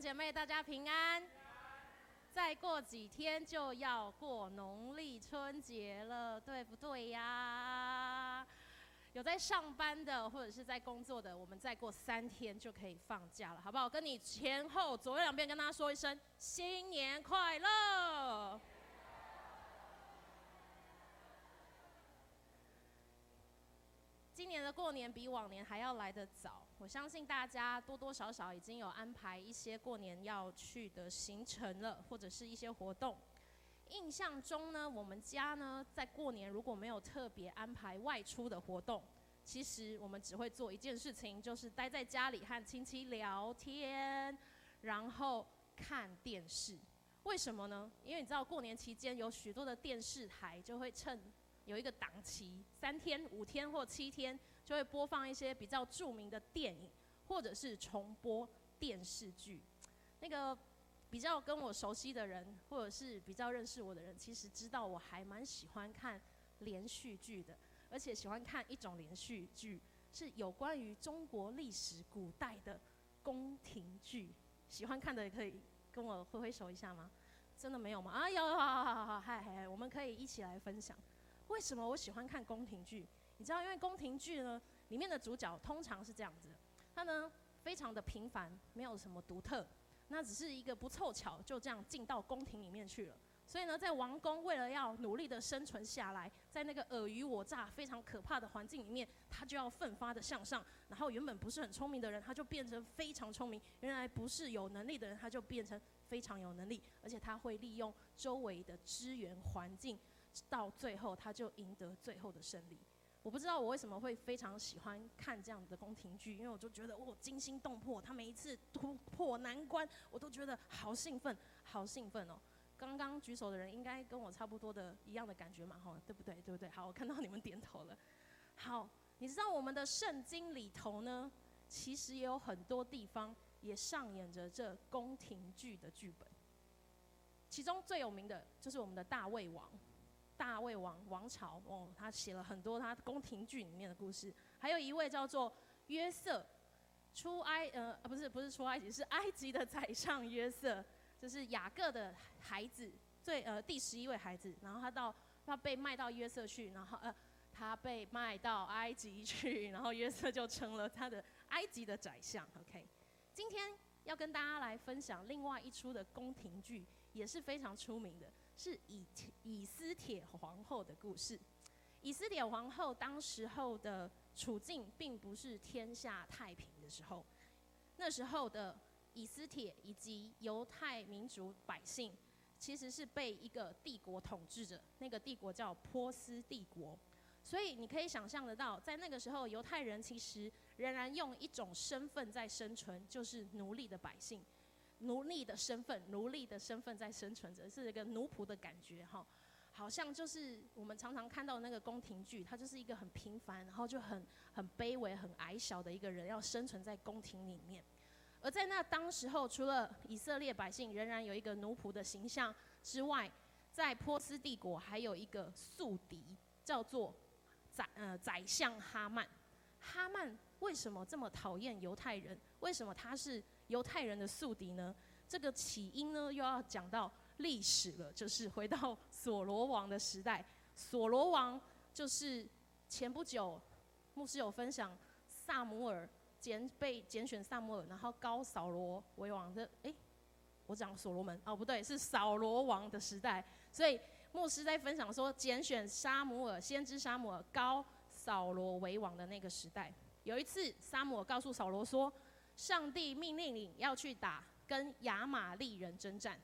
姐妹，大家平安。再过几天就要过农历春节了，对不对呀？有在上班的或者是在工作的，我们再过三天就可以放假了，好不好？跟你前后左右两边跟大家说一声新年快乐。今年的过年比往年还要来得早，我相信大家多多少少已经有安排一些过年要去的行程了，或者是一些活动。印象中呢，我们家呢在过年如果没有特别安排外出的活动，其实我们只会做一件事情，就是待在家里和亲戚聊天，然后看电视。为什么呢？因为你知道过年期间有许多的电视台就会趁有一个档期，三天、五天或七天，就会播放一些比较著名的电影，或者是重播电视剧。那个比较跟我熟悉的人，或者是比较认识我的人，其实知道我还蛮喜欢看连续剧的，而且喜欢看一种连续剧，是有关于中国历史古代的宫廷剧。喜欢看的也可以跟我挥挥手一下吗？真的没有吗？啊，有，好好好好，嗨嗨，我们可以一起来分享。为什么我喜欢看宫廷剧？你知道，因为宫廷剧呢，里面的主角通常是这样子，他呢非常的平凡，没有什么独特，那只是一个不凑巧就这样进到宫廷里面去了。所以呢，在王宫为了要努力的生存下来，在那个尔虞我诈、非常可怕的环境里面，他就要奋发的向上。然后原本不是很聪明的人，他就变成非常聪明；原来不是有能力的人，他就变成非常有能力，而且他会利用周围的资源环境。到最后，他就赢得最后的胜利。我不知道我为什么会非常喜欢看这样的宫廷剧，因为我就觉得哦，惊心动魄。他每一次突破难关，我都觉得好兴奋，好兴奋哦。刚刚举手的人应该跟我差不多的一样的感觉嘛，哈，对不对？对不对？好，我看到你们点头了。好，你知道我们的圣经里头呢，其实也有很多地方也上演着这宫廷剧的剧本。其中最有名的就是我们的大卫王。大卫王王朝哦，他写了很多他宫廷剧里面的故事。还有一位叫做约瑟，出埃呃不是不是出埃及，是埃及的宰相约瑟，就是雅各的孩子，最呃第十一位孩子。然后他到他被卖到约瑟去，然后呃他被卖到埃及去，然后约瑟就成了他的埃及的宰相。OK，今天要跟大家来分享另外一出的宫廷剧，也是非常出名的。是以以斯帖皇后的故事。以斯帖皇后当时候的处境，并不是天下太平的时候。那时候的以斯帖以及犹太民族百姓，其实是被一个帝国统治着，那个帝国叫波斯帝国。所以你可以想象得到，在那个时候，犹太人其实仍然用一种身份在生存，就是奴隶的百姓。奴隶的身份，奴隶的身份在生存着，是一个奴仆的感觉哈，好像就是我们常常看到那个宫廷剧，他就是一个很平凡，然后就很很卑微、很矮小的一个人，要生存在宫廷里面。而在那当时候，除了以色列百姓仍然有一个奴仆的形象之外，在波斯帝国还有一个宿敌，叫做宰呃宰相哈曼。哈曼为什么这么讨厌犹太人？为什么他是？犹太人的宿敌呢？这个起因呢，又要讲到历史了，就是回到所罗王的时代。所罗王就是前不久牧师有分享，撒母耳拣被拣选撒母耳，然后高扫罗为王的。诶，我讲所罗门哦，不对，是扫罗王的时代。所以牧师在分享说，拣选撒母耳先知撒母耳高扫罗为王的那个时代。有一次，撒母耳告诉扫罗说。上帝命令你要去打跟亚玛力人征战，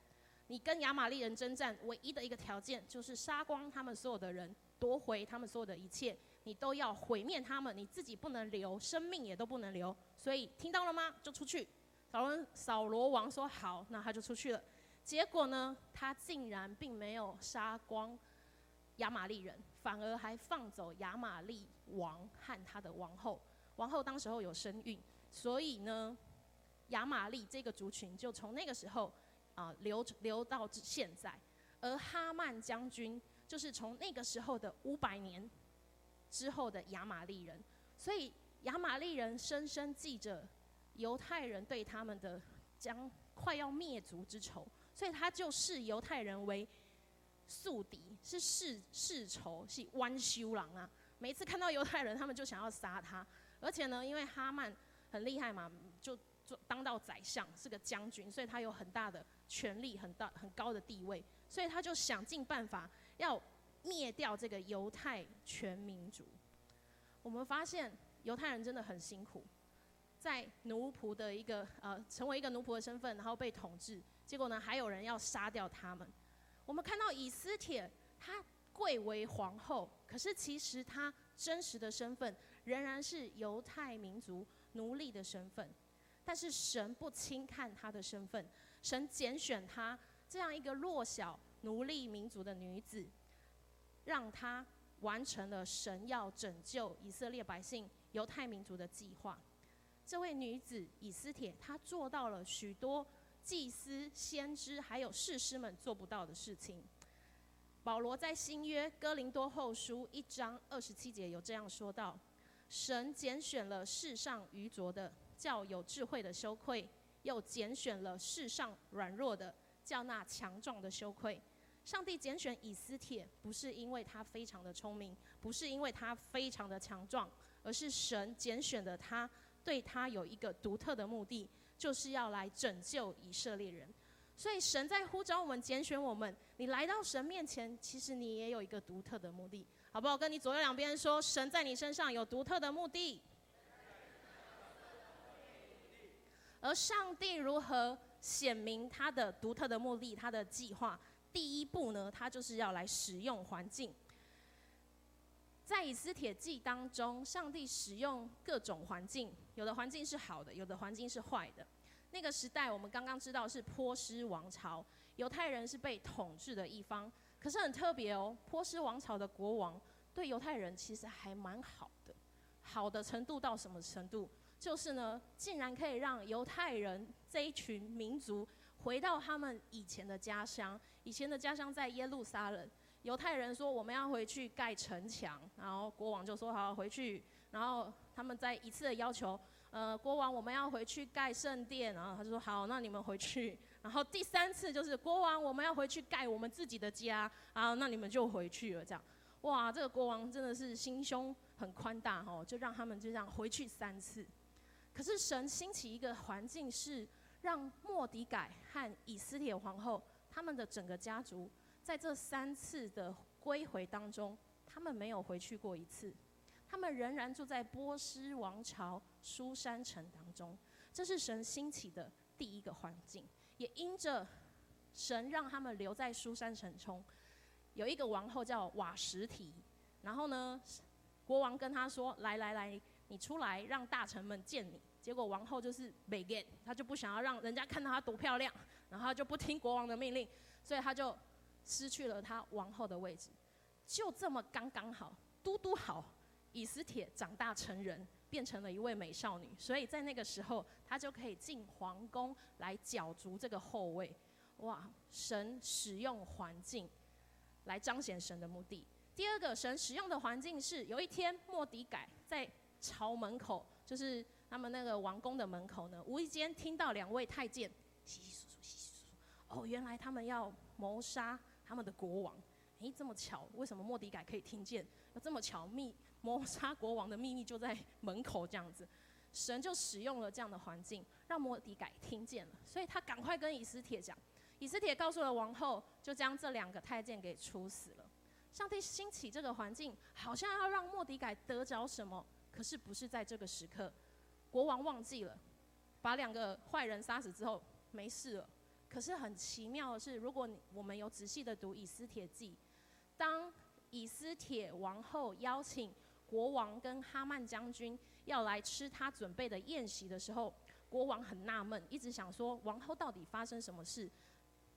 你跟亚玛力人征战，唯一的一个条件就是杀光他们所有的人，夺回他们所有的一切，你都要毁灭他们，你自己不能留，生命也都不能留。所以听到了吗？就出去。扫罗扫罗王说好，那他就出去了。结果呢，他竟然并没有杀光亚玛力人，反而还放走亚玛力王和他的王后。王后当时候有身孕。所以呢，亚玛力这个族群就从那个时候啊、呃、留留到现在，而哈曼将军就是从那个时候的五百年之后的亚玛力人，所以亚玛力人深深记着犹太人对他们的将快要灭族之仇，所以他就视犹太人为宿敌，是世世仇，是弯修郎啊！每次看到犹太人，他们就想要杀他。而且呢，因为哈曼很厉害嘛，就做当到宰相，是个将军，所以他有很大的权力，很大很高的地位，所以他就想尽办法要灭掉这个犹太全民族。我们发现犹太人真的很辛苦，在奴仆的一个呃，成为一个奴仆的身份，然后被统治，结果呢，还有人要杀掉他们。我们看到以斯帖，她贵为皇后，可是其实她真实的身份仍然是犹太民族奴隶的身份。但是神不轻看她的身份，神拣选她这样一个弱小奴隶民族的女子，让她完成了神要拯救以色列百姓、犹太民族的计划。这位女子以斯帖，她做到了许多祭司、先知还有士师们做不到的事情。保罗在新约哥林多后书一章二十七节有这样说道：“神拣选了世上愚拙的，叫有智慧的羞愧；又拣选了世上软弱的，叫那强壮的羞愧。”上帝拣选以斯帖，不是因为他非常的聪明，不是因为他非常的强壮，而是神拣选的他，对他有一个独特的目的，就是要来拯救以色列人。所以神在呼召我们，拣选我们。你来到神面前，其实你也有一个独特的目的，好不好？跟你左右两边说，神在你身上有独特的目的。而上帝如何显明他的独特的目的，他的计划？第一步呢，他就是要来使用环境。在以斯帖记当中，上帝使用各种环境，有的环境是好的，有的环境是坏的。那个时代，我们刚刚知道是波斯王朝，犹太人是被统治的一方。可是很特别哦，波斯王朝的国王对犹太人其实还蛮好的，好的程度到什么程度？就是呢，竟然可以让犹太人这一群民族。回到他们以前的家乡，以前的家乡在耶路撒冷。犹太人说我们要回去盖城墙，然后国王就说好回去。然后他们再一次的要求，呃，国王我们要回去盖圣殿，然后他就说好，那你们回去。然后第三次就是国王我们要回去盖我们自己的家，啊那你们就回去了。这样，哇，这个国王真的是心胸很宽大哦，就让他们就这样回去三次。可是神兴起一个环境是。让莫迪改和以斯帖皇后他们的整个家族，在这三次的归回当中，他们没有回去过一次，他们仍然住在波斯王朝书珊城当中。这是神兴起的第一个环境，也因着神让他们留在书珊城中，有一个王后叫瓦实提，然后呢，国王跟他说：“来来来，你出来，让大臣们见你。”结果王后就是没见，她就不想要让人家看到她多漂亮，然后她就不听国王的命令，所以她就失去了她王后的位置。就这么刚刚好，嘟嘟好，以斯帖长大成人，变成了一位美少女，所以在那个时候，她就可以进皇宫来角逐这个后位。哇，神使用环境来彰显神的目的。第二个，神使用的环境是有一天莫迪改在朝门口，就是。他们那个王宫的门口呢，无意间听到两位太监窸窸窣窣、窸窸窣窣。哦，原来他们要谋杀他们的国王。诶，这么巧，为什么莫迪改可以听见？有这么巧，密谋杀国王的秘密就在门口这样子。神就使用了这样的环境，让末底改听见了，所以他赶快跟以斯帖讲。以斯帖告诉了王后，就将这两个太监给处死了。上帝兴起这个环境，好像要让莫迪改得着什么，可是不是在这个时刻。国王忘记了，把两个坏人杀死之后没事了。可是很奇妙的是，如果我们有仔细的读《以斯帖记》，当以斯帖王后邀请国王跟哈曼将军要来吃他准备的宴席的时候，国王很纳闷，一直想说王后到底发生什么事？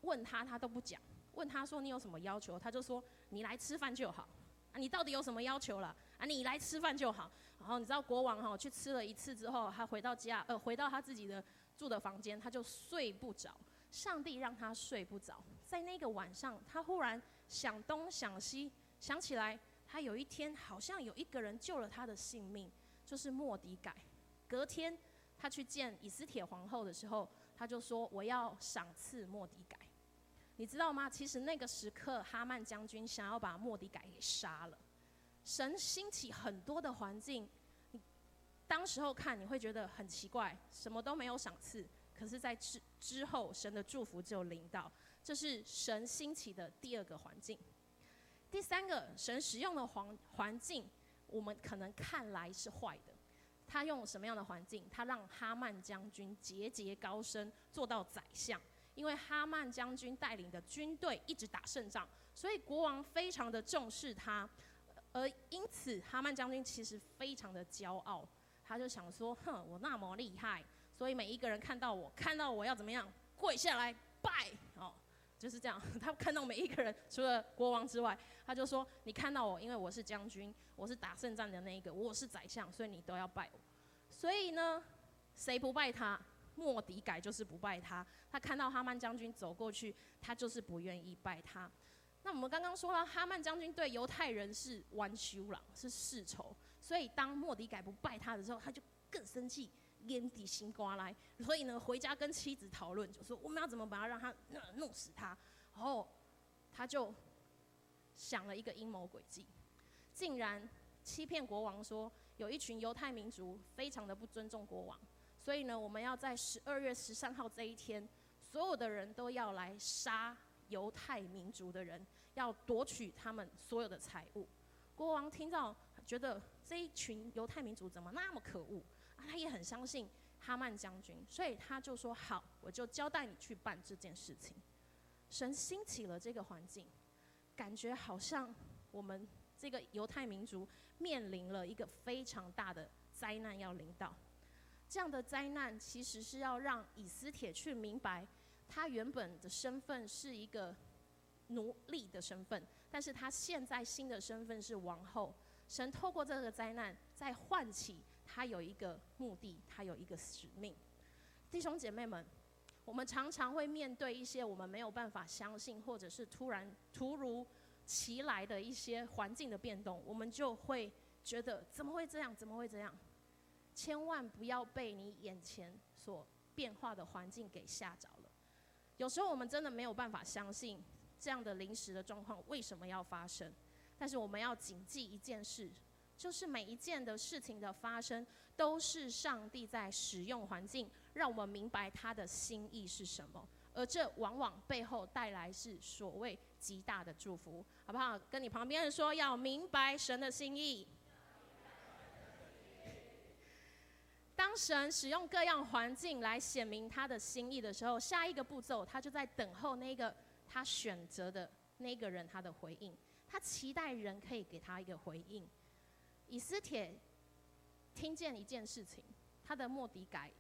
问他他都不讲，问他说你有什么要求？他就说你来吃饭就好。啊，你到底有什么要求了？啊，你来吃饭就好。然后你知道国王哈去吃了一次之后，他回到家，呃，回到他自己的住的房间，他就睡不着。上帝让他睡不着，在那个晚上，他忽然想东想西，想起来他有一天好像有一个人救了他的性命，就是莫迪改。隔天他去见以斯帖皇后的时候，他就说：“我要赏赐莫迪改。”你知道吗？其实那个时刻，哈曼将军想要把莫迪改给杀了。神兴起很多的环境，你当时候看你会觉得很奇怪，什么都没有赏赐。可是，在之之后，神的祝福就临到，这是神兴起的第二个环境。第三个，神使用的环环境，我们可能看来是坏的。他用什么样的环境？他让哈曼将军节节高升，做到宰相。因为哈曼将军带领的军队一直打胜仗，所以国王非常的重视他。而因此，哈曼将军其实非常的骄傲，他就想说：“哼，我那么厉害。”所以每一个人看到我，看到我要怎么样，跪下来拜，就是这样。他看到每一个人，除了国王之外，他就说：“你看到我，因为我是将军，我是打胜仗的那一个，我是宰相，所以你都要拜我。”所以呢，谁不拜他？莫迪改就是不拜他。他看到哈曼将军走过去，他就是不愿意拜他。那我们刚刚说了，哈曼将军对犹太人是弯修了，是世仇，所以当莫迪改不拜他的时候，他就更生气。眼底心刮来，所以呢，回家跟妻子讨论，就说我们要怎么把他让他弄死他。然后他就想了一个阴谋诡计，竟然欺骗国王说，有一群犹太民族非常的不尊重国王，所以呢，我们要在十二月十三号这一天，所有的人都要来杀犹太民族的人，要夺取他们所有的财物。国王听到，觉得这一群犹太民族怎么那么可恶？他也很相信哈曼将军，所以他就说：“好，我就交代你去办这件事情。”神兴起了这个环境，感觉好像我们这个犹太民族面临了一个非常大的灾难要临到。这样的灾难其实是要让以斯帖去明白，他原本的身份是一个奴隶的身份，但是他现在新的身份是王后。神透过这个灾难，在唤起。他有一个目的，他有一个使命。弟兄姐妹们，我们常常会面对一些我们没有办法相信，或者是突然突如其来的一些环境的变动，我们就会觉得怎么会这样？怎么会这样？千万不要被你眼前所变化的环境给吓着了。有时候我们真的没有办法相信这样的临时的状况为什么要发生，但是我们要谨记一件事。就是每一件的事情的发生，都是上帝在使用环境，让我们明白他的心意是什么，而这往往背后带来是所谓极大的祝福，好不好？跟你旁边人说，要明白神的心意。当神使用各样环境来显明他的心意的时候，下一个步骤，他就在等候那个他选择的那个人他的回应，他期待人可以给他一个回应。以斯帖听见一件事情，他的莫迪改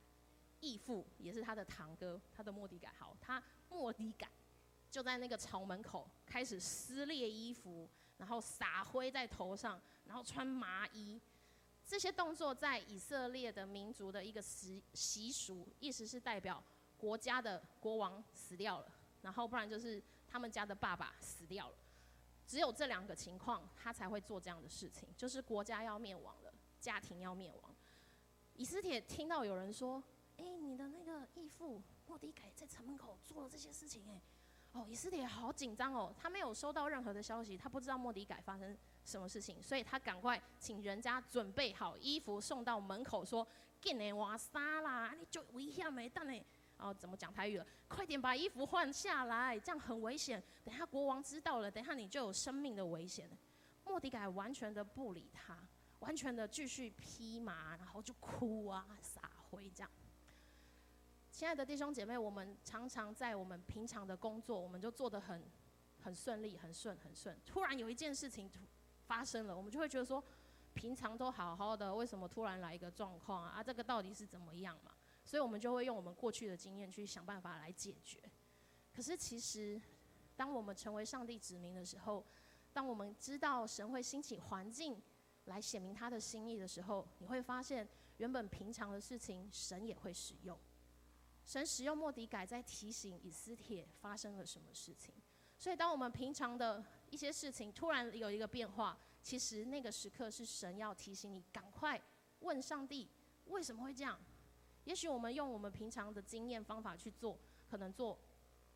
义父也是他的堂哥，他的莫迪改好，他莫迪改就在那个朝门口开始撕裂衣服，然后撒灰在头上，然后穿麻衣，这些动作在以色列的民族的一个习习俗，意思是代表国家的国王死掉了，然后不然就是他们家的爸爸死掉了。只有这两个情况，他才会做这样的事情，就是国家要灭亡了，家庭要灭亡。以斯帖听到有人说：“哎、你的那个义父末底改在城门口做了这些事情。”哎，哦，以斯帖好紧张哦，他没有收到任何的消息，他不知道末底改发生什么事情，所以他赶快请人家准备好衣服送到门口，说：“给你瓦沙啦，你就危险没蛋呢。”哦，怎么讲台语了？快点把衣服换下来，这样很危险。等下国王知道了，等下你就有生命的危险。莫迪改完全的不理他，完全的继续披麻，然后就哭啊，撒灰这样。亲爱的弟兄姐妹，我们常常在我们平常的工作，我们就做得很很顺利，很顺很顺。突然有一件事情发生了，我们就会觉得说，平常都好好的，为什么突然来一个状况啊？啊，这个到底是怎么样嘛？所以我们就会用我们过去的经验去想办法来解决。可是其实，当我们成为上帝子民的时候，当我们知道神会兴起环境来显明他的心意的时候，你会发现原本平常的事情，神也会使用。神使用莫迪改在提醒以斯帖发生了什么事情。所以当我们平常的一些事情突然有一个变化，其实那个时刻是神要提醒你，赶快问上帝为什么会这样。也许我们用我们平常的经验方法去做，可能做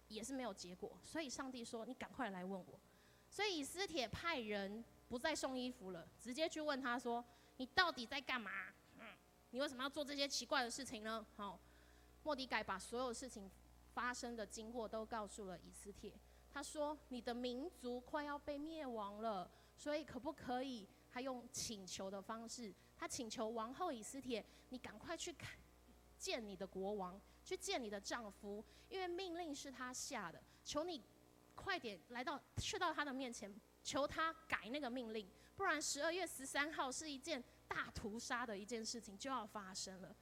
也是没有结果。所以上帝说：“你赶快来问我。”所以以斯帖派人不再送衣服了，直接去问他说：“你到底在干嘛？嗯，你为什么要做这些奇怪的事情呢？”好，莫迪改把所有事情发生的经过都告诉了以斯帖。他说：“你的民族快要被灭亡了，所以可不可以？”他用请求的方式，他请求王后以斯帖：“你赶快去看见你的国王，去见你的丈夫，因为命令是他下的。求你快点来到，去到他的面前，求他改那个命令，不然十二月十三号是一件大屠杀的一件事情就要发生了。”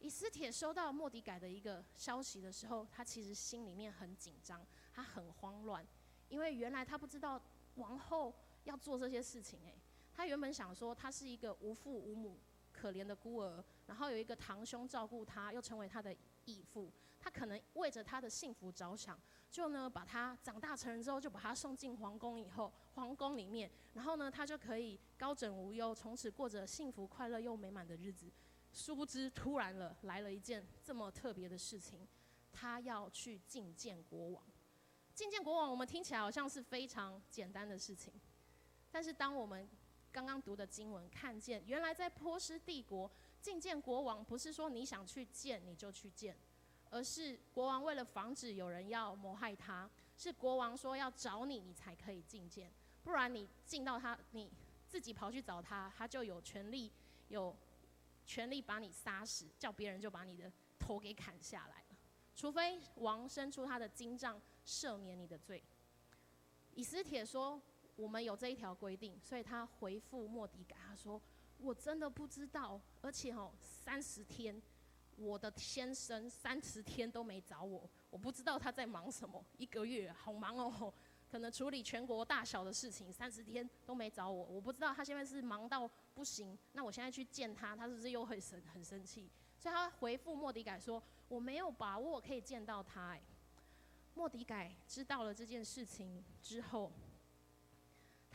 以斯帖收到莫底改的一个消息的时候，他其实心里面很紧张。他很慌乱，因为原来他不知道王后要做这些事情。诶，他原本想说他是一个无父无母、可怜的孤儿，然后有一个堂兄照顾他，又成为他的义父，他可能为着他的幸福着想，就呢把他长大成人之后，就把他送进皇宫以后，皇宫里面，然后呢他就可以高枕无忧，从此过着幸福快乐又美满的日子。殊不知，突然了来了一件这么特别的事情，他要去觐见国王。觐见国王，我们听起来好像是非常简单的事情，但是当我们刚刚读的经文看见，原来在波斯帝国觐见国王，不是说你想去见你就去见，而是国王为了防止有人要谋害他，是国王说要找你，你才可以觐见，不然你进到他，你自己跑去找他，他就有权利有权利把你杀死，叫别人就把你的头给砍下来了，除非王伸出他的金杖。赦免你的罪。以斯帖说：“我们有这一条规定，所以他回复莫迪改，他说：‘我真的不知道，而且哦，三十天，我的先生三十天都没找我，我不知道他在忙什么。一个月好忙哦，可能处理全国大小的事情，三十天都没找我，我不知道他现在是忙到不行。那我现在去见他，他是不是又会生很生气？所以他回复莫迪改说：‘我没有把握可以见到他。’哎。”莫迪改知道了这件事情之后，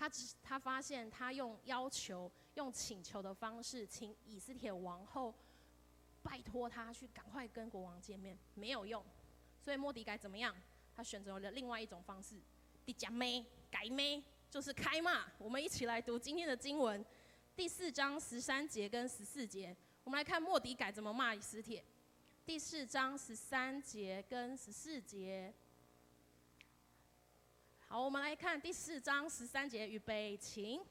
他只他发现他用要求、用请求的方式，请以斯帖王后拜托他去赶快跟国王见面，没有用。所以莫迪改怎么样？他选择了另外一种方式，直接骂改骂，就是开骂。我们一起来读今天的经文，第四章十三节跟十四节。我们来看莫迪改怎么骂以斯帖。第四章十三节跟十四节。好，我们来看第四章十三节，预备，请。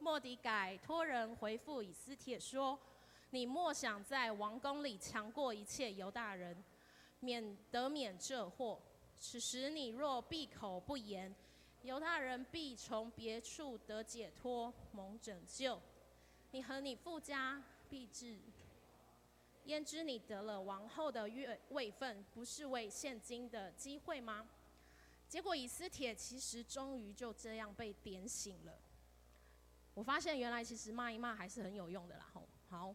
莫迪改托人回复以斯帖说：“你莫想在王宫里强过一切犹大人，免得免这祸。此时你若闭口不言，犹大人必从别处得解脱，蒙拯救。你和你父家必至。焉知你得了王后的位位分，不是为现今的机会吗？”结果以斯帖其实终于就这样被点醒了。我发现原来其实骂一骂还是很有用的啦。吼，好，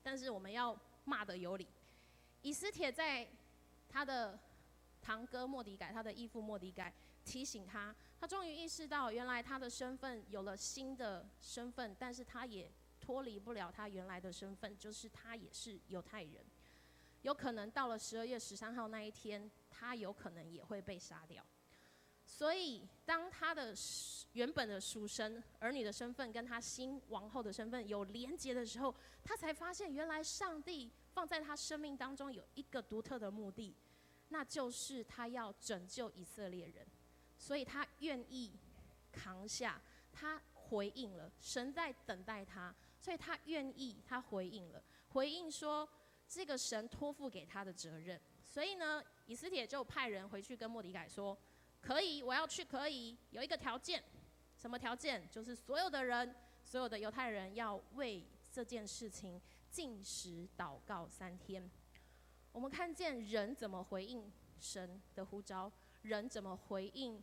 但是我们要骂得有理。以斯帖在他的堂哥莫迪改，他的义父莫迪改提醒他，他终于意识到原来他的身份有了新的身份，但是他也脱离不了他原来的身份，就是他也是犹太人。有可能到了十二月十三号那一天，他有可能也会被杀掉。所以，当他的原本的属神儿女的身份跟他新王后的身份有连结的时候，他才发现原来上帝放在他生命当中有一个独特的目的，那就是他要拯救以色列人。所以他愿意扛下，他回应了，神在等待他，所以他愿意，他回应了，回应说这个神托付给他的责任。所以呢，以斯帖就派人回去跟莫迪改说。可以，我要去。可以有一个条件，什么条件？就是所有的人，所有的犹太人要为这件事情禁食祷告三天。我们看见人怎么回应神的呼召，人怎么回应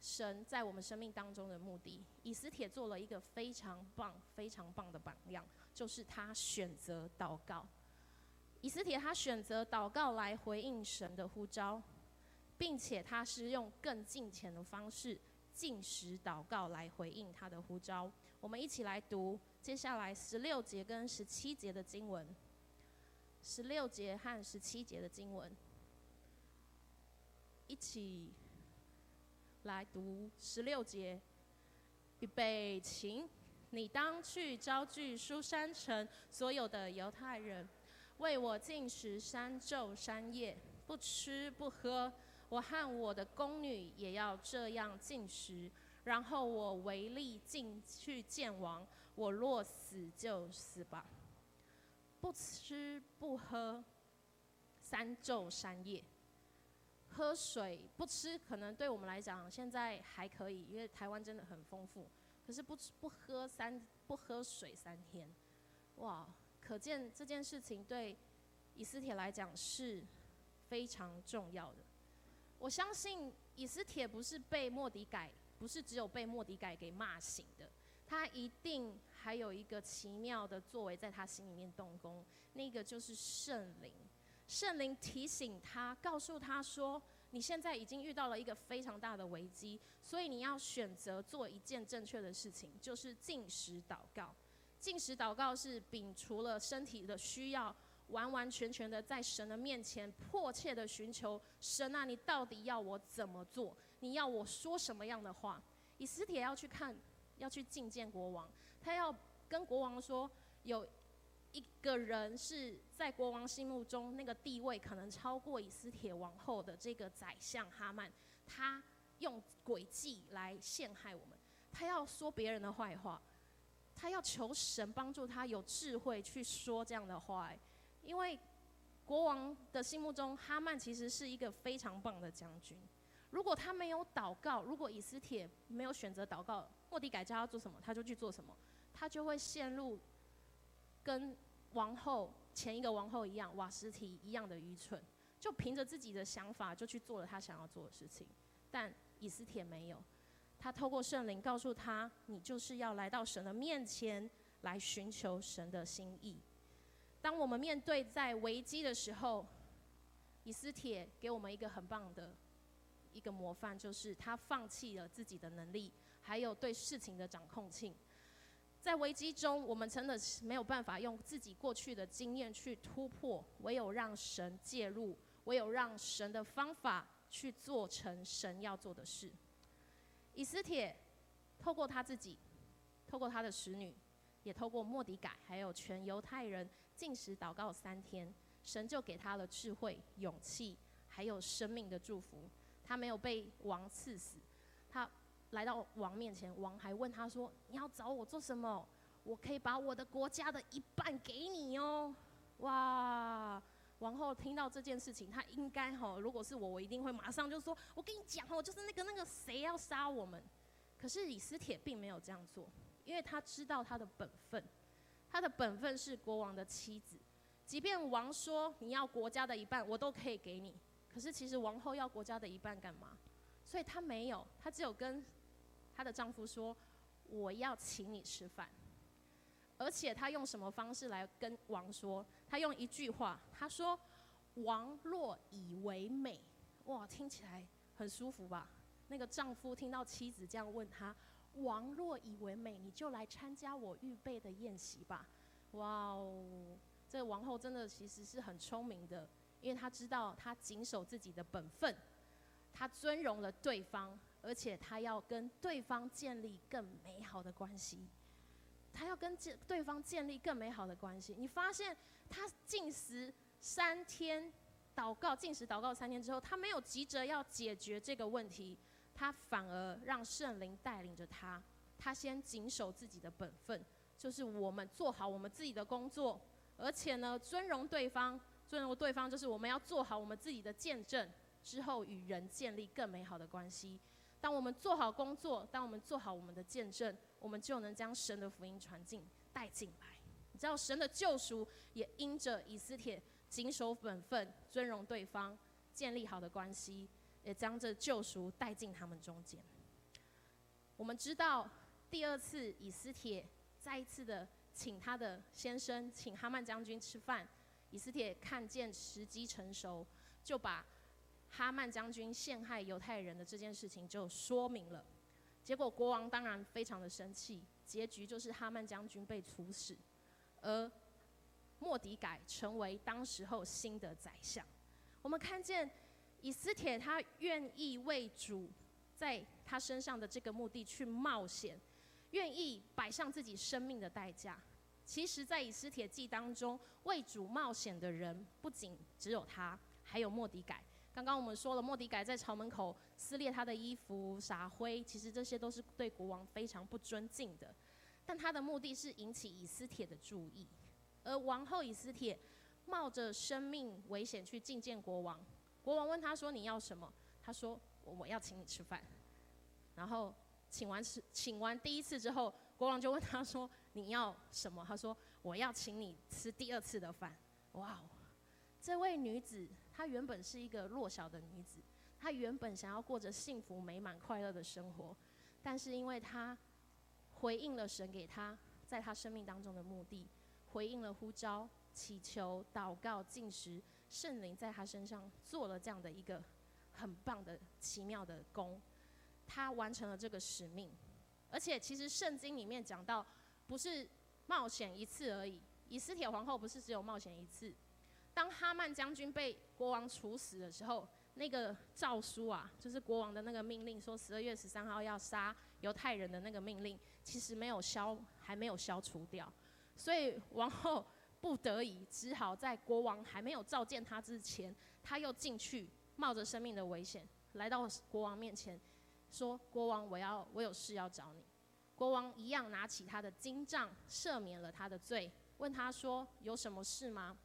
神在我们生命当中的目的。以斯帖做了一个非常棒、非常棒的榜样，就是他选择祷告。以斯帖他选择祷告来回应神的呼召。并且他是用更近前的方式，进食祷告来回应他的呼召。我们一起来读接下来十六节跟十七节的经文。十六节和十七节的经文，一起来读十六节。预备，请你当去招聚书珊城所有的犹太人，为我进食三昼三夜，不吃不喝。我和我的宫女也要这样进食，然后我唯利进去见王。我若死就死吧。不吃不喝三昼三夜，喝水不吃，可能对我们来讲现在还可以，因为台湾真的很丰富。可是不吃不喝三不喝水三天，哇！可见这件事情对以斯帖来讲是非常重要的。我相信以斯帖不是被莫迪改，不是只有被莫迪改给骂醒的，他一定还有一个奇妙的作为在他心里面动工，那个就是圣灵。圣灵提醒他，告诉他说：“你现在已经遇到了一个非常大的危机，所以你要选择做一件正确的事情，就是禁食祷告。禁食祷告是摒除了身体的需要。”完完全全的在神的面前迫切的寻求神啊，你到底要我怎么做？你要我说什么样的话？以斯帖要去看，要去觐见国王，他要跟国王说，有一个人是在国王心目中那个地位可能超过以斯帖王后的这个宰相哈曼，他用诡计来陷害我们，他要说别人的坏话，他要求神帮助他有智慧去说这样的话。因为国王的心目中，哈曼其实是一个非常棒的将军。如果他没有祷告，如果以斯帖没有选择祷告，莫迪改叫他做什么，他就去做什么，他就会陷入跟王后前一个王后一样，瓦实提一样的愚蠢，就凭着自己的想法就去做了他想要做的事情。但以斯帖没有，他透过圣灵告诉他：“你就是要来到神的面前来寻求神的心意。”当我们面对在危机的时候，以斯帖给我们一个很棒的一个模范，就是他放弃了自己的能力，还有对事情的掌控性。在危机中，我们真的是没有办法用自己过去的经验去突破，唯有让神介入，唯有让神的方法去做成神要做的事。以斯帖透过他自己，透过他的使女，也透过莫迪改，还有全犹太人。进食祷告三天，神就给他了智慧、勇气，还有生命的祝福。他没有被王刺死，他来到王面前，王还问他说：“你要找我做什么？我可以把我的国家的一半给你哦。”哇！王后听到这件事情，他应该吼，如果是我，我一定会马上就说：“我跟你讲哦，就是那个那个谁要杀我们。”可是以斯帖并没有这样做，因为他知道他的本分。他的本分是国王的妻子，即便王说你要国家的一半，我都可以给你。可是其实王后要国家的一半干嘛？所以她没有，她只有跟她的丈夫说：“我要请你吃饭。”而且她用什么方式来跟王说？她用一句话，她说：“王若以为美。”哇，听起来很舒服吧？那个丈夫听到妻子这样问他。王若以为美，你就来参加我预备的宴席吧。哇哦，这王后真的其实是很聪明的，因为她知道她谨守自己的本分，她尊荣了对方，而且她要跟对方建立更美好的关系。她要跟建对方建立更美好的关系。你发现她禁食三天，祷告禁食祷告三天之后，她没有急着要解决这个问题。他反而让圣灵带领着他，他先谨守自己的本分，就是我们做好我们自己的工作，而且呢，尊荣对方，尊荣对方就是我们要做好我们自己的见证，之后与人建立更美好的关系。当我们做好工作，当我们做好我们的见证，我们就能将神的福音传进带进来。你知道，神的救赎也因着以斯帖谨守本分，尊荣对方，建立好的关系。也将这救赎带进他们中间。我们知道，第二次以斯帖再一次的请他的先生，请哈曼将军吃饭。以斯帖看见时机成熟，就把哈曼将军陷害犹太人的这件事情就说明了。结果国王当然非常的生气，结局就是哈曼将军被处死，而莫迪改成为当时候新的宰相。我们看见以斯帖他愿意为主在他身上的这个目的去冒险，愿意摆上自己生命的代价。其实，在以斯帖记当中，为主冒险的人不仅只有他，还有莫迪改。刚刚我们说了，莫迪改在朝门口撕裂他的衣服、撒灰，其实这些都是对国王非常不尊敬的。但他的目的是引起以斯帖的注意，而王后以斯帖冒着生命危险去觐见国王。国王问他说：“你要什么？”他说：“我要请你吃饭。”然后请完吃，请完第一次之后，国王就问他说：“你要什么？”他说：“我要请你吃第二次的饭。”哇哦，这位女子她原本是一个弱小的女子，她原本想要过着幸福美满快乐的生活，但是因为她。回应了神给她在她生命当中的目的，回应了呼召、祈求、祷告、进食，圣灵在他身上做了这样的一个很棒的奇妙的工，他完成了这个使命。而且，其实圣经里面讲到，不是冒险一次而已。以斯帖皇后不是只有冒险一次。当哈曼将军被国王处死的时候，那个诏书啊，就是国王的那个命令，说十二月十三号要杀犹太人的那个命令。其实没有消，还没有消除掉，所以王后不得已只好在国王还没有召见他之前，他又进去，冒着生命的危险来到国王面前，说：“国王，我要我有事要找你。”国王一样拿起他的金杖，赦免了他的罪，问他说：“有什么事吗？”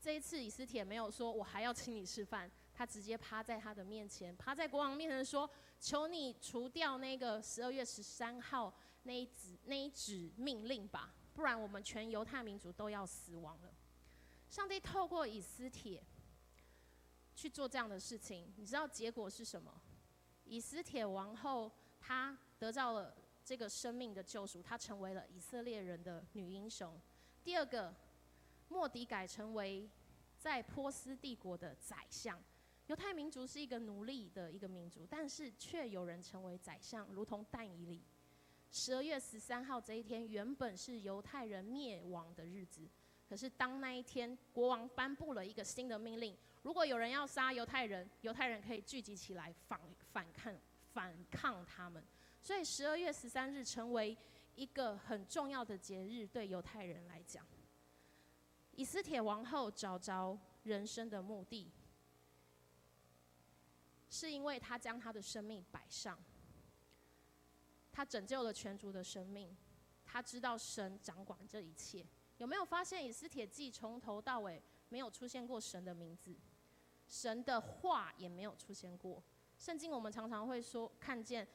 这一次以斯帖没有说：“我还要请你吃饭。”他直接趴在他的面前，趴在国王面前说：“求你除掉那个十二月十三号。”那一纸那一纸命令吧，不然我们全犹太民族都要死亡了。上帝透过以斯帖去做这样的事情，你知道结果是什么？以斯帖王后她得到了这个生命的救赎，她成为了以色列人的女英雄。第二个，莫迪改成为在波斯帝国的宰相。犹太民族是一个奴隶的一个民族，但是却有人成为宰相，如同但以理。十二月十三号这一天原本是犹太人灭亡的日子，可是当那一天国王颁布了一个新的命令，如果有人要杀犹太人，犹太人可以聚集起来反反抗反抗他们，所以十二月十三日成为一个很重要的节日，对犹太人来讲。以斯帖王后找着人生的目的，是因为她将她的生命摆上。他拯救了全族的生命，他知道神掌管这一切。有没有发现以斯帖记从头到尾没有出现过神的名字，神的话也没有出现过。圣经我们常常会说，看见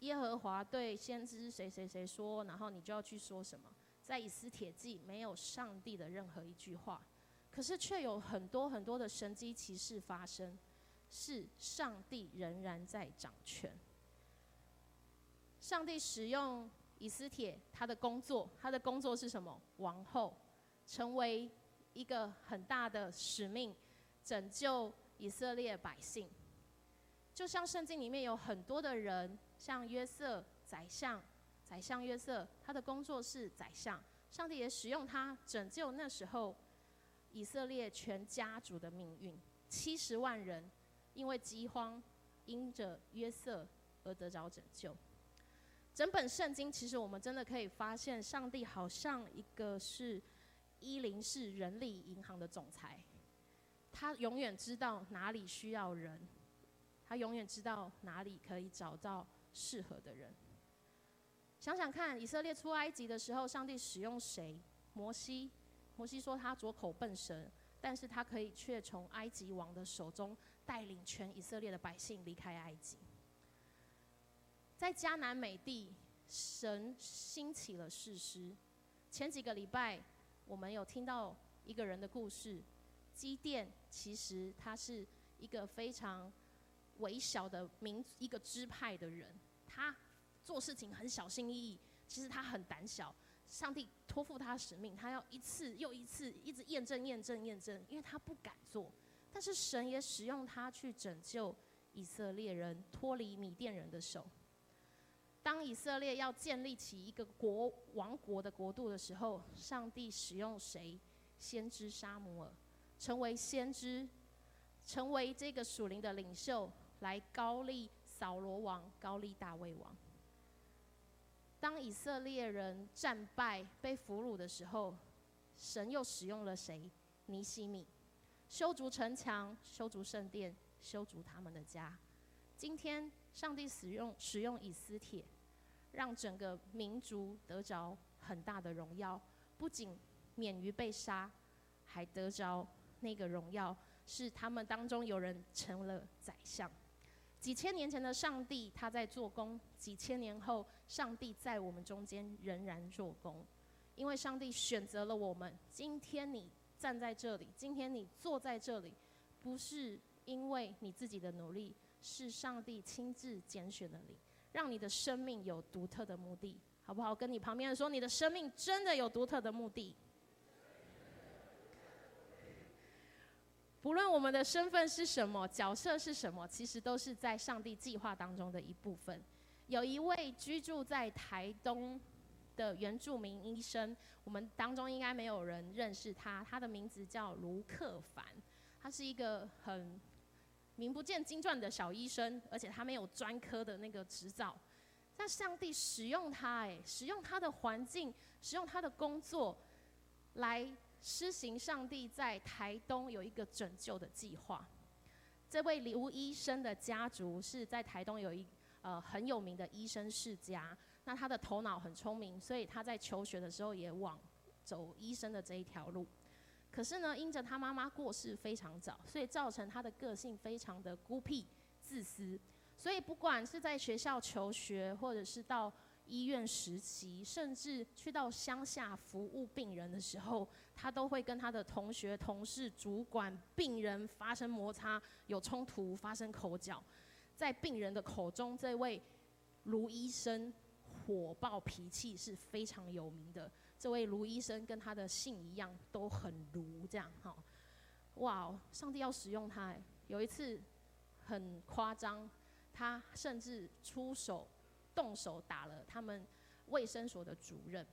耶和华对先知谁谁谁说，然后你就要去说什么。在以斯帖记没有上帝的任何一句话，可是却有很多很多的神迹奇事发生，是上帝仍然在掌权。上帝使用以斯帖，他的工作，他的工作是什么？王后，成为一个很大的使命，拯救以色列百姓。就像圣经里面有很多的人，像约瑟宰相，宰相约瑟，他的工作是宰相。上帝也使用他拯救那时候以色列全家族的命运，七十万人因为饥荒，因着约瑟而得着拯救。整本圣经，其实我们真的可以发现，上帝好像一个是一零四人力银行的总裁，他永远知道哪里需要人，他永远知道哪里可以找到适合的人。想想看，以色列出埃及的时候，上帝使用谁？摩西。摩西说他拙口笨舌，但是他可以却从埃及王的手中带领全以色列的百姓离开埃及。在迦南美地，神兴起了士师。前几个礼拜，我们有听到一个人的故事。基甸其实他是一个非常微小的民，一个支派的人。他做事情很小心翼翼，其实他很胆小。上帝托付他使命，他要一次又一次，一直验证、验证、验证，因为他不敢做。但是神也使用他去拯救以色列人，脱离米甸人的手。当以色列要建立起一个国王国的国度的时候，上帝使用谁？先知沙姆尔，成为先知，成为这个属灵的领袖，来高立扫罗王，高立大卫王。当以色列人战败被俘虏的时候，神又使用了谁？尼西米，修筑城墙，修筑圣殿，修筑他们的家。今天，上帝使用使用以斯帖，让整个民族得着很大的荣耀，不仅免于被杀，还得着那个荣耀，是他们当中有人成了宰相。几千年前的上帝，他在做工；几千年后，上帝在我们中间仍然做工。因为上帝选择了我们。今天你站在这里，今天你坐在这里，不是因为你自己的努力，是上帝亲自拣选了你，让你的生命有独特的目的，好不好？跟你旁边人说，你的生命真的有独特的目的。不论我们的身份是什么，角色是什么，其实都是在上帝计划当中的一部分。有一位居住在台东的原住民医生，我们当中应该没有人认识他，他的名字叫卢克凡，他是一个很名不见经传的小医生，而且他没有专科的那个执照。但上帝使用他，哎，使用他的环境，使用他的工作来。施行上帝在台东有一个拯救的计划。这位刘医生的家族是在台东有一呃很有名的医生世家。那他的头脑很聪明，所以他在求学的时候也往走医生的这一条路。可是呢，因着他妈妈过世非常早，所以造成他的个性非常的孤僻、自私。所以不管是在学校求学，或者是到医院实习，甚至去到乡下服务病人的时候，他都会跟他的同学、同事、主管、病人发生摩擦，有冲突，发生口角。在病人的口中，这位卢医生火爆脾气是非常有名的。这位卢医生跟他的姓一样，都很卢，这样哈。哇，上帝要使用他，有一次很夸张，他甚至出手。动手打了他们卫生所的主任。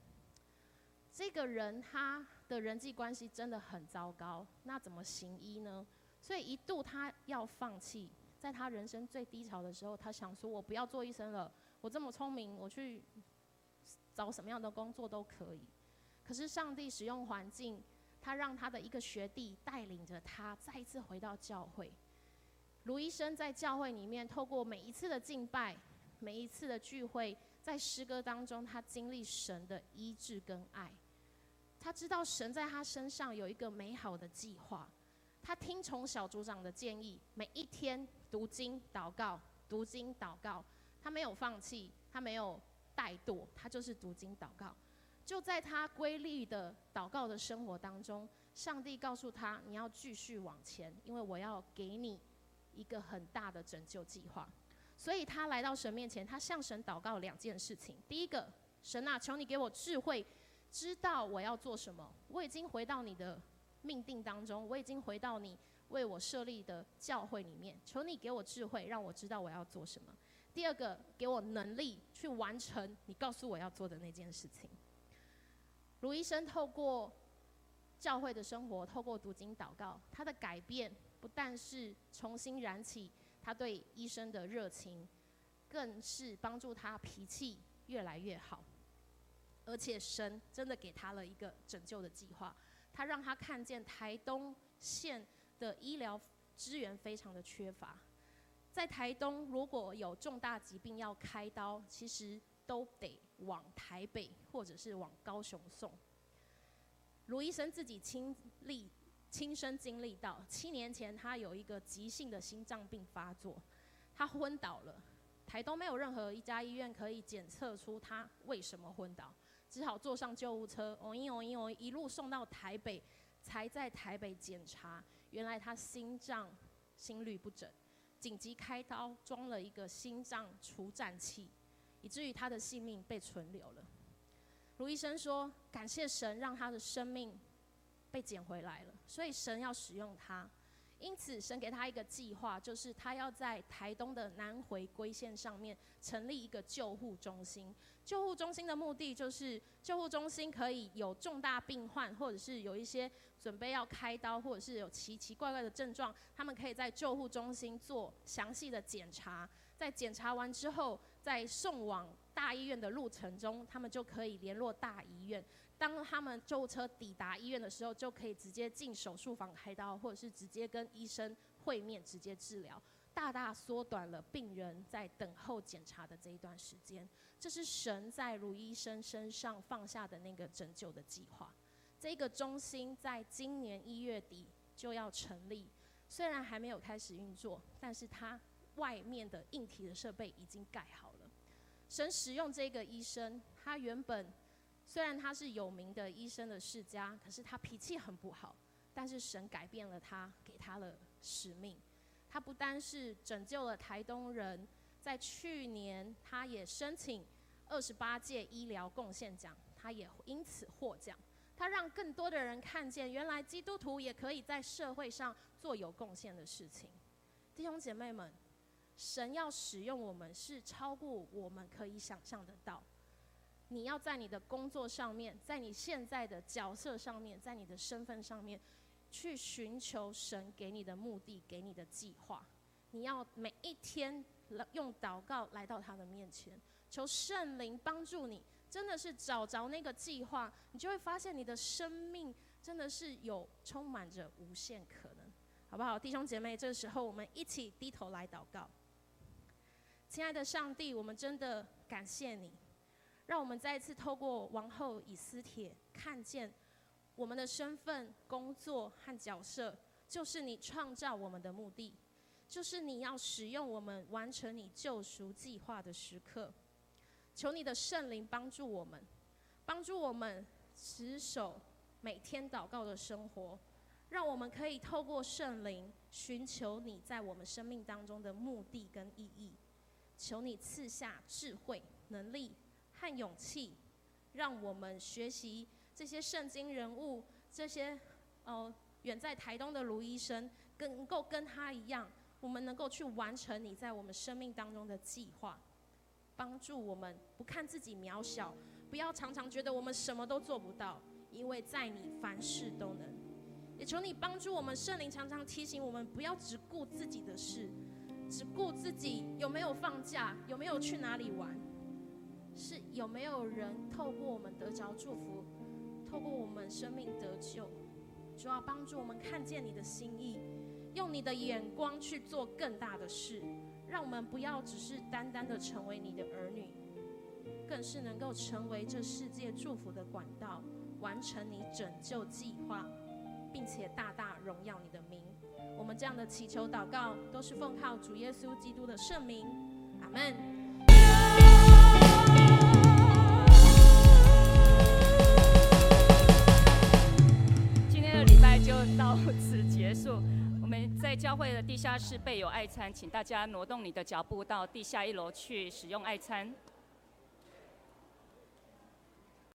这个人他的人际关系真的很糟糕，那怎么行医呢？所以一度他要放弃，在他人生最低潮的时候，他想说：“我不要做医生了，我这么聪明，我去找什么样的工作都可以。”可是上帝使用环境，他让他的一个学弟带领着他再一次回到教会。卢医生在教会里面，透过每一次的敬拜。每一次的聚会，在诗歌当中，他经历神的医治跟爱。他知道神在他身上有一个美好的计划。他听从小组长的建议，每一天读经祷告，读经祷告。他没有放弃，他没有怠惰，他就是读经祷告。就在他规律的祷告的生活当中，上帝告诉他：“你要继续往前，因为我要给你一个很大的拯救计划。”所以他来到神面前，他向神祷告两件事情。第一个，神啊，求你给我智慧，知道我要做什么。我已经回到你的命定当中，我已经回到你为我设立的教会里面。求你给我智慧，让我知道我要做什么。第二个，给我能力去完成你告诉我要做的那件事情。卢医生透过教会的生活，透过读经祷告，他的改变不但是重新燃起。他对医生的热情，更是帮助他脾气越来越好，而且神真的给他了一个拯救的计划。他让他看见台东县的医疗资源非常的缺乏，在台东如果有重大疾病要开刀，其实都得往台北或者是往高雄送。卢医生自己亲历。亲身经历到，七年前他有一个急性的心脏病发作，他昏倒了。台东没有任何一家医院可以检测出他为什么昏倒，只好坐上救护车，哦一哦一哦一路送到台北，才在台北检查，原来他心脏心律不整，紧急开刀装了一个心脏除颤器，以至于他的性命被存留了。卢医生说：“感谢神，让他的生命。”被捡回来了，所以神要使用他，因此，神给他一个计划，就是他要在台东的南回归线上面成立一个救护中心。救护中心的目的就是，救护中心可以有重大病患，或者是有一些准备要开刀，或者是有奇奇怪怪的症状，他们可以在救护中心做详细的检查。在检查完之后，在送往大医院的路程中，他们就可以联络大医院。当他们救护车抵达医院的时候，就可以直接进手术房开刀，或者是直接跟医生会面，直接治疗，大大缩短了病人在等候检查的这一段时间。这是神在卢医生身上放下的那个拯救的计划。这个中心在今年一月底就要成立，虽然还没有开始运作，但是它外面的硬体的设备已经盖好了。神使用这个医生，他原本。虽然他是有名的医生的世家，可是他脾气很不好。但是神改变了他，给他了使命。他不单是拯救了台东人，在去年他也申请二十八届医疗贡献奖，他也因此获奖。他让更多的人看见，原来基督徒也可以在社会上做有贡献的事情。弟兄姐妹们，神要使用我们是超过我们可以想象得到。你要在你的工作上面，在你现在的角色上面，在你的身份上面，去寻求神给你的目的，给你的计划。你要每一天用祷告来到他的面前，求圣灵帮助你，真的是找着那个计划，你就会发现你的生命真的是有充满着无限可能，好不好？弟兄姐妹，这个时候我们一起低头来祷告。亲爱的上帝，我们真的感谢你。让我们再一次透过王后以斯帖看见我们的身份、工作和角色，就是你创造我们的目的，就是你要使用我们完成你救赎计划的时刻。求你的圣灵帮助我们，帮助我们持守每天祷告的生活，让我们可以透过圣灵寻求你在我们生命当中的目的跟意义。求你赐下智慧、能力。和勇气，让我们学习这些圣经人物，这些呃远在台东的卢医生，跟能够跟他一样，我们能够去完成你在我们生命当中的计划，帮助我们不看自己渺小，不要常常觉得我们什么都做不到，因为在你凡事都能。也求你帮助我们，圣灵常常提醒我们，不要只顾自己的事，只顾自己有没有放假，有没有去哪里玩。是有没有人透过我们得着祝福，透过我们生命得救，主要帮助我们看见你的心意，用你的眼光去做更大的事，让我们不要只是单单的成为你的儿女，更是能够成为这世界祝福的管道，完成你拯救计划，并且大大荣耀你的名。我们这样的祈求祷告，都是奉靠主耶稣基督的圣名，阿门。此结束。我们在教会的地下室备有爱餐，请大家挪动你的脚步到地下一楼去使用爱餐。